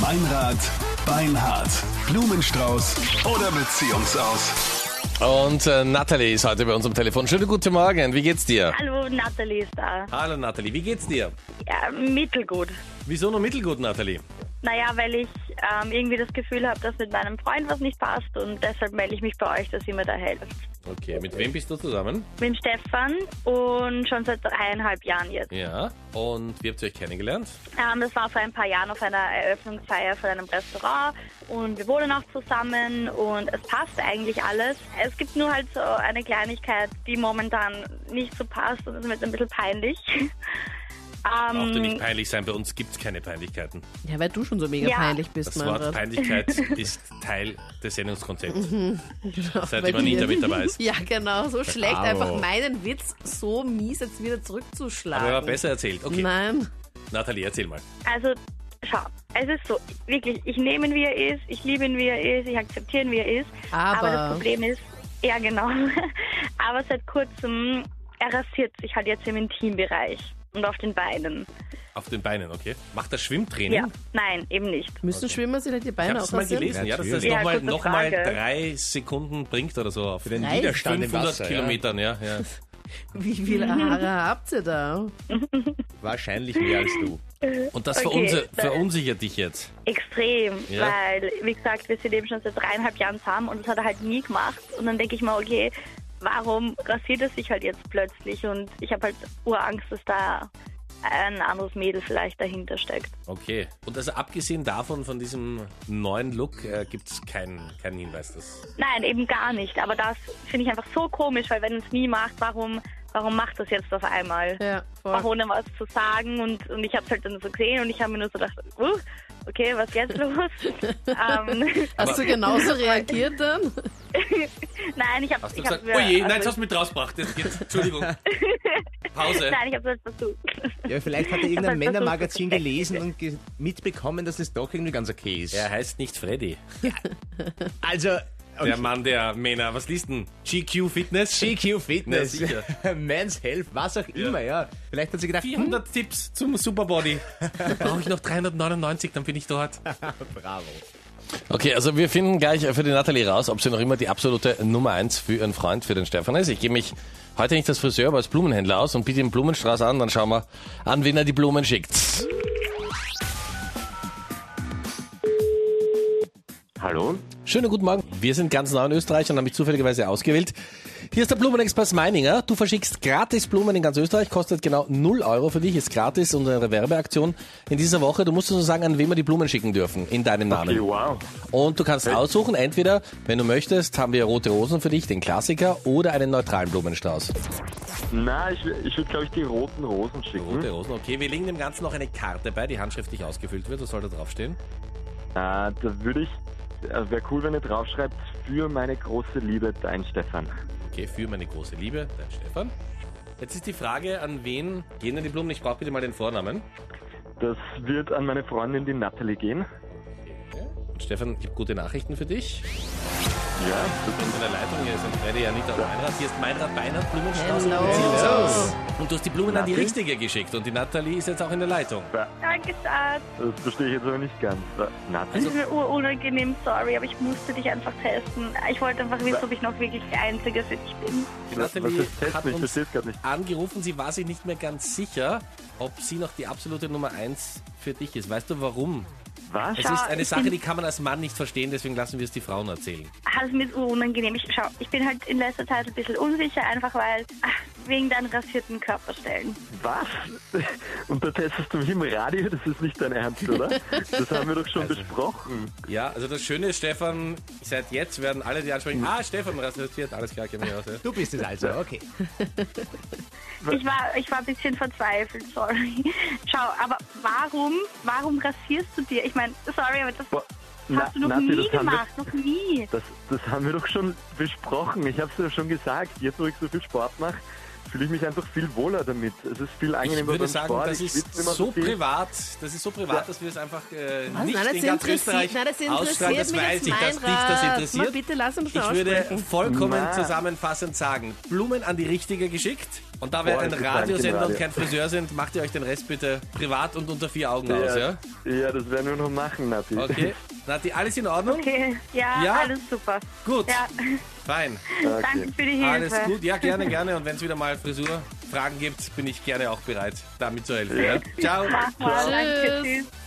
Meinrad, Beinhard, Blumenstrauß oder Beziehungsaus. Und äh, Natalie ist heute bei uns am Telefon. Schönen guten Morgen, wie geht's dir? Hallo, Nathalie ist da. Hallo Natalie, wie geht's dir? Ja, mittelgut. Wieso nur mittelgut, Natalie? Naja, weil ich ähm, irgendwie das Gefühl habe, dass mit meinem Freund was nicht passt und deshalb melde ich mich bei euch, dass ihr mir da helft. Okay, mit wem bist du zusammen? Mit dem Stefan und schon seit dreieinhalb Jahren jetzt. Ja. Und wie habt ihr euch kennengelernt? Ähm, das war vor ein paar Jahren auf einer Eröffnungsfeier von einem Restaurant und wir wohnen auch zusammen und es passt eigentlich alles. Es gibt nur halt so eine Kleinigkeit, die momentan nicht so passt und das ist mir jetzt ein bisschen peinlich. Braucht ihr Ähm, nicht peinlich sein, bei uns gibt's keine Peinlichkeiten. Ja, weil du schon so mega Ja. peinlich bist, Das Wort Meinrad. Peinlichkeit ist Teil des Sendungskonzepts. Genau, Seit bei immer Anita dir. mit dabei ist. Ja, genau. So schlecht Bravo. einfach meinen Witz so mies jetzt wieder zurückzuschlagen. Aber er war besser erzählt. Okay, Nein. Nathalie, erzähl mal. Also, schau, es ist so, wirklich, ich nehme ihn, wie er ist, ich liebe ihn, wie er ist, ich akzeptiere ihn, wie er ist. Aber- das Problem ist, ja genau, aber seit kurzem, er rasiert sich halt jetzt im Intimbereich und auf den Beinen. Auf den Beinen, okay. Macht er Schwimmtraining? Ja, nein, eben nicht. Müssen Schwimmer sich halt die Ich Beine hab's mal aufrasieren? gelesen, ja, dass das Ja, nochmal noch mal drei Sekunden bringt oder so auf den Drei? Widerstand im 500 Wasser. Ja. Kilometern, ja. ja. Wie viele Haare habt ihr da? Wahrscheinlich mehr als du. Und das Okay, verunsichert dich jetzt. Extrem, Ja. weil, wie gesagt, wir sind eben schon seit dreieinhalb Jahren zusammen und das hat er halt nie gemacht. Und dann denke ich mir, okay, warum rasiert er sich halt jetzt plötzlich? Und ich habe halt Urangst, dass da ein anderes Mädel vielleicht dahinter steckt. Okay. Und also abgesehen davon, von diesem neuen Look, äh, gibt es keinen keinen Hinweis. Dass Nein, eben gar nicht. Aber das finde ich einfach so komisch, weil wenn es nie macht, warum, warum macht das jetzt auf einmal? Ja, Auch voll. ohne was zu sagen und, und ich habe es halt dann so gesehen und ich habe mir nur so gedacht, uh, okay, was ist jetzt los? ähm, Hast du genauso reagiert dann? nein, ich habe hast du ich hab gesagt, mir- oh je, nein, jetzt hast du mich rausgebracht. Jetzt geht's. Entschuldigung. Pause. Nein, ich habe es versucht. Ja, vielleicht hat er irgendein hab Männermagazin gelesen und ge mitbekommen, dass es doch irgendwie ganz okay ist. Er heißt nicht Freddy. Also, Der Mann der Männer. Was liest denn? GQ Fitness? GQ Fitness, Na, sicher. Men's Health, was auch immer, ja. Vielleicht hat sie gedacht, hm, 400 Tipps zum Superbody. Brauche ich noch 399, dann bin ich dort. bravo. Okay, also wir finden gleich für die Nathalie raus, ob sie noch immer die absolute Nummer eins für ihren Freund, für den Stefan ist. Ich gebe mich heute nicht als Friseur, aber als Blumenhändler aus und biete ihm Blumenstrauß an, dann schauen wir an, wen er die Blumen schickt. Hallo? Schönen guten Morgen. Wir sind ganz neu in Österreich und haben mich zufälligerweise ausgewählt. Hier ist der Blumenexpress Meininger. Du verschickst gratis Blumen in ganz Österreich, kostet genau 0 Euro für dich, ist gratis unsere Werbeaktion in dieser Woche. Du musst uns nur sagen, an wen wir die Blumen schicken dürfen, in deinem Namen. Okay, wow. Und du kannst aussuchen, entweder, wenn du möchtest, haben wir rote Rosen für dich, den Klassiker, oder einen neutralen Blumenstrauß. Na, ich, ich würde, glaube ich, die roten Rosen schicken. Rote Rosen, okay. Wir legen dem Ganzen noch eine Karte bei, die handschriftlich ausgefüllt wird. Was soll da draufstehen? Äh, da würde ich, äh, wäre cool, wenn ihr draufschreibt, für meine große Liebe, dein Stefan. Okay, für meine große Liebe, dein Stefan. Jetzt ist die Frage, an wen gehen denn die Blumen? Ich brauche bitte mal den Vornamen. Das wird an meine Freundin, die Natalie, gehen. Und Stefan, ich habe gute Nachrichten für dich. Ja, Du bist in der Leitung, hier sind Freddy, Anita und Meinrad. Hier ist Meinrad Beinert, Blumenstrauß. Hello. Beziehungshaus. Und du hast die Blumen an die? Richtige geschickt und die Nathalie ist jetzt auch in der Leitung. Danke, Schatz. das verstehe ich jetzt aber nicht ganz. Äh, Das Natalie? ist mir urunangenehm, sorry, aber ich musste dich einfach testen. Ich wollte einfach wissen, ob ich noch wirklich die Einzige für dich bin. Die Nathalie ist hat Ich uns nicht. angerufen, sie war sich nicht mehr ganz sicher, ob sie noch die absolute Nummer eins für dich ist. Weißt du warum? Was? Es Schau, ist eine Sache, bin- die kann man als Mann nicht verstehen, deswegen lassen wir es die Frauen erzählen. Alles mir ist urunangenehm. Ich, schau, ich bin halt in letzter Zeit ein bisschen unsicher, einfach weil, ach, wegen deinen rasierten Körperstellen. Was? Und da testest du mich im Radio? Das ist nicht dein Ernst, oder? Das haben wir doch schon besprochen. Ja, also das Schöne ist, Stefan, seit jetzt werden alle, die ansprechen, ah, Stefan rasiert, alles klar, kenne mich aus. Ja. Du bist es also, okay. Ich war, ich war ein bisschen verzweifelt, sorry. Schau, aber warum, warum rasierst du dir? Ich meine, sorry, aber das Boah, hast du noch Nati, nie haben wir- gemacht, noch nie. Das, das haben wir doch schon besprochen. Ich habe es ja schon gesagt. Jetzt, wo ich so viel Sport mache, fühle ich mich einfach viel wohler damit. Es ist viel Ich angenehmer würde beim sagen, Sport. das Ich ist schwitze so viel. privat, das ist so privat, dass wir es einfach äh, nicht Nein, das in ganz interessiert- Österreich nein, das ausstrahlen. interessiert Das mich weiß ich, dass dich das Mal interessiert. bitte lass uns Ich würde vollkommen Na. zusammenfassend sagen, Blumen an die Richtige geschickt Und da wir ein Radiosender und kein Friseur sind, macht ihr euch den Rest bitte privat und unter vier Augen aus, ja? ja, das werden wir noch machen, Nati. Okay. Nati, alles in Ordnung? Okay, ja, Ja? alles super. Gut, Ja, fein. danke für die Hilfe. Alles gut, ja, gerne, gerne. Und wenn es wieder mal Frisurfragen gibt, bin ich gerne auch bereit, da mitzuhelfen. Ja? Ciao. Mach mal, danke, Tschüss. tschüss.